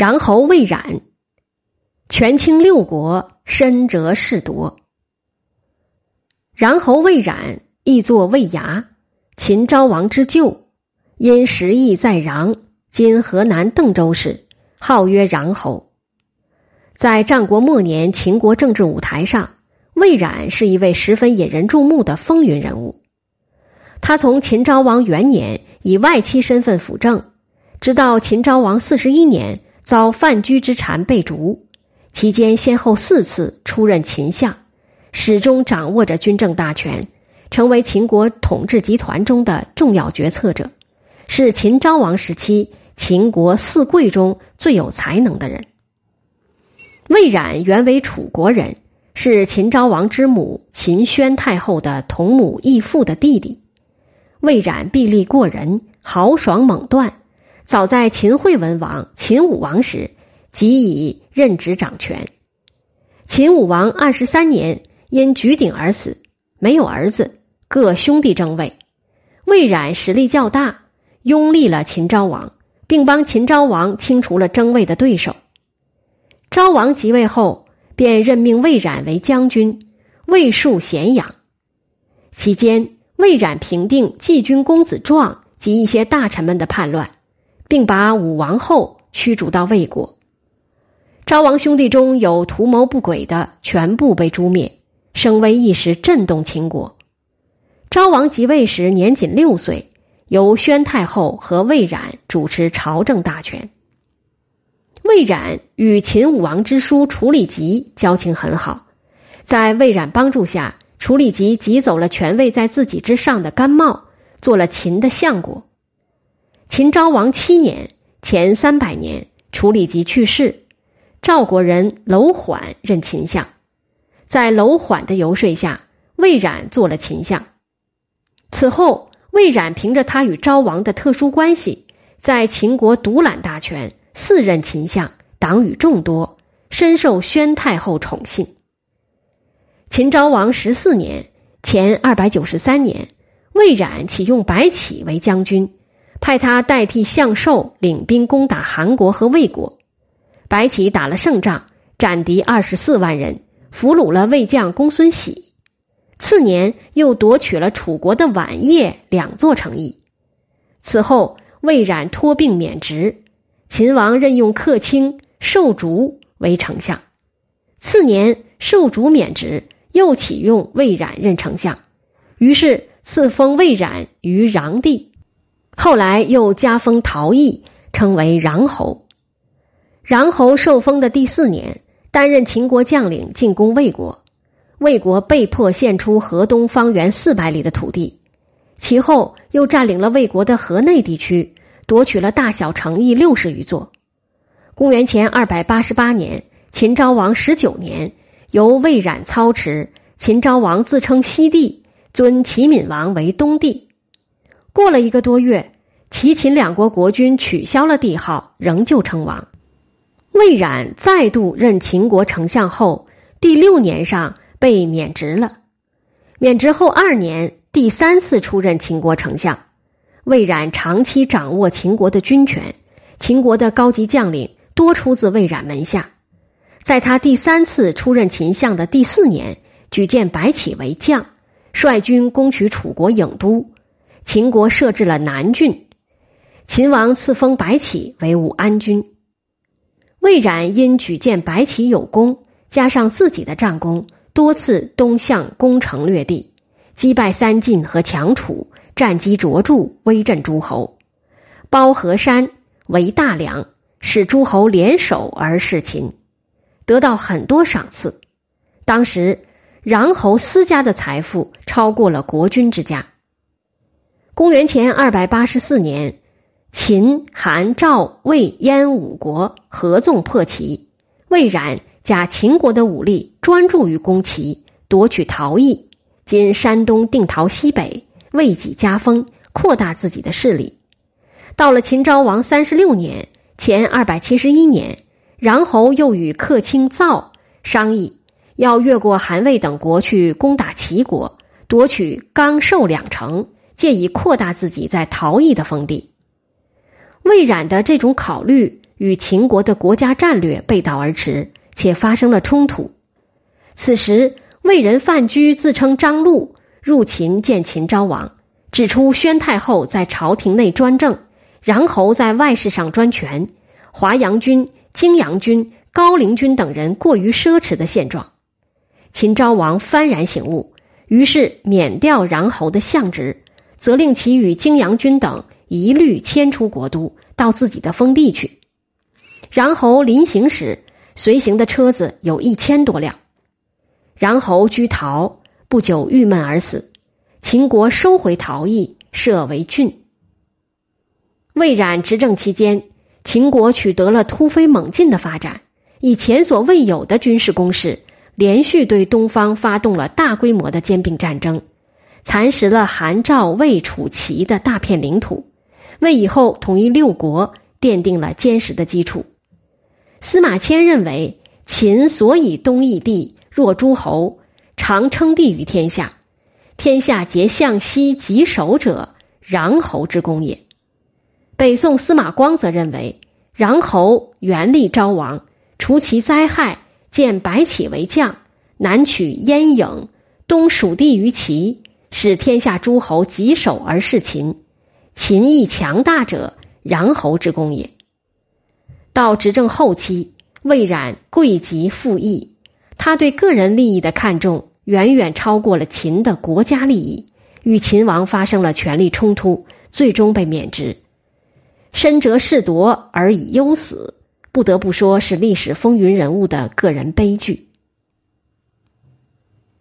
穰侯魏冉，权倾六国，深折士夺。穰侯魏冉，亦作魏牙，秦昭王之舅，因时邑在穰（今河南邓州市），号曰穰侯。在战国末年秦国政治舞台上，魏冉是一位十分引人注目的风云人物。他从秦昭王元年以外戚身份辅政，直到秦昭王四十一年遭范雎之谗被逐，期间先后四次出任秦相，始终掌握着军政大权，成为秦国统治集团中的重要决策者，是秦昭王时期秦国四贵中最有才能的人。魏冉原为楚国人，是秦昭王之母秦宣太后的同母异父的弟弟。魏冉臂力过人，豪爽猛断。早在秦惠文王、秦武王时，即已任职掌权。秦武王二十三年因举鼎而死，没有儿子，各兄弟争位。魏冉实力较大，拥立了秦昭王，并帮秦昭王清除了争位的对手。昭王即位后，便任命魏冉为将军，魏戍咸阳。期间。魏冉平定季军公子壮及一些大臣们的叛乱，并把武王后驱逐到魏国。昭王兄弟中有图谋不轨的，全部被诛灭，声威一时震动秦国。昭王即位时年仅六岁，由宣太后和魏冉主持朝政大权。魏冉与秦武王之叔楚里吉交情很好，在魏冉帮助下。楚里吉挤走了权位在自己之上的甘茂，做了秦的相国。秦昭王七年（前三百年），楚里吉去世，赵国人楼缓任秦相。在楼缓的游说下，魏冉做了秦相。此后，魏冉凭着他与昭王的特殊关系，在秦国独揽大权，四任秦相，党羽众多，深受宣太后宠信。秦昭王十四年（前二百九十三年），魏冉启用白起为将军，派他代替向寿领兵攻打韩国和魏国。白起打了胜仗，斩敌二十四万人，俘虏了魏将公孙喜。次年，又夺取了楚国的宛邺两座城邑。此后，魏冉托病免职，秦王任用客卿寿竹为丞相。次年，寿竹免职。又启用魏冉任丞相，于是赐封魏冉于穰地，后来又加封陶邑，称为穰侯。穰侯受封的第四年，担任秦国将领，进攻魏国，魏国被迫献出河东方圆四百里的土地，其后又占领了魏国的河内地区，夺取了大小城邑六十余座。公元前二百八十八年，秦昭王十九年。由魏冉操持，秦昭王自称西帝，尊齐闵王为东帝。过了一个多月，齐秦两国国君取消了帝号，仍旧称王。魏冉再度任秦国丞相后，第六年上被免职了。免职后二年，第三次出任秦国丞相。魏冉长期掌握秦国的军权，秦国的高级将领多出自魏冉门下。在他第三次出任秦相的第四年，举荐白起为将，率军攻取楚国郢都。秦国设置了南郡，秦王赐封白起为武安君。魏冉因举荐白起有功，加上自己的战功，多次东向攻城略地，击败三晋和强楚，战绩卓著，威震诸侯。包河山为大梁，使诸侯联手而事秦。得到很多赏赐，当时穰侯私家的财富超过了国君之家。公元前二百八十四年，秦、韩、赵、魏、燕五国合纵破齐，魏冉假秦国的武力，专注于攻齐，夺取陶邑（今山东定陶西北），为己加封，扩大自己的势力。到了秦昭王三十六年（前二百七十一年）。然后又与客卿造商议，要越过韩魏等国去攻打齐国，夺取刚寿两城，借以扩大自己在陶邑的封地。魏冉的这种考虑与秦国的国家战略背道而驰，且发生了冲突。此时，魏人范雎自称张禄，入秦见秦昭王，指出宣太后在朝廷内专政，穰侯在外事上专权，华阳君、泾阳君、高陵君等人过于奢侈的现状。秦昭王幡然醒悟，于是免掉穰侯的相职，责令其与泾阳君等一律迁出国都，到自己的封地去。穰侯临行时，随行的车子有一千多辆。穰侯居陶，不久郁闷而死。秦国收回陶邑，设为郡。魏冉执政期间，秦国取得了突飞猛进的发展，以前所未有的军事攻势，连续对东方发动了大规模的兼并战争，蚕食了韩、赵、魏、楚、齐的大片领土，为以后统一六国奠定了坚实的基础。司马迁认为，秦所以东夷地若诸侯，常称帝于天下，天下皆向西极守者，穰侯之功也。北宋司马光则认为，穰侯元立昭王，除其灾害，建白起为将，南取燕郢，东属地于齐，使天下诸侯棘手而事秦。秦亦强大者，穰侯之功也。到执政后期，魏冉贵极富义，他对个人利益的看重远远超过了秦的国家利益，与秦王发生了权力冲突，最终被免职。身折士夺而以忧死，不得不说是历史风云人物的个人悲剧。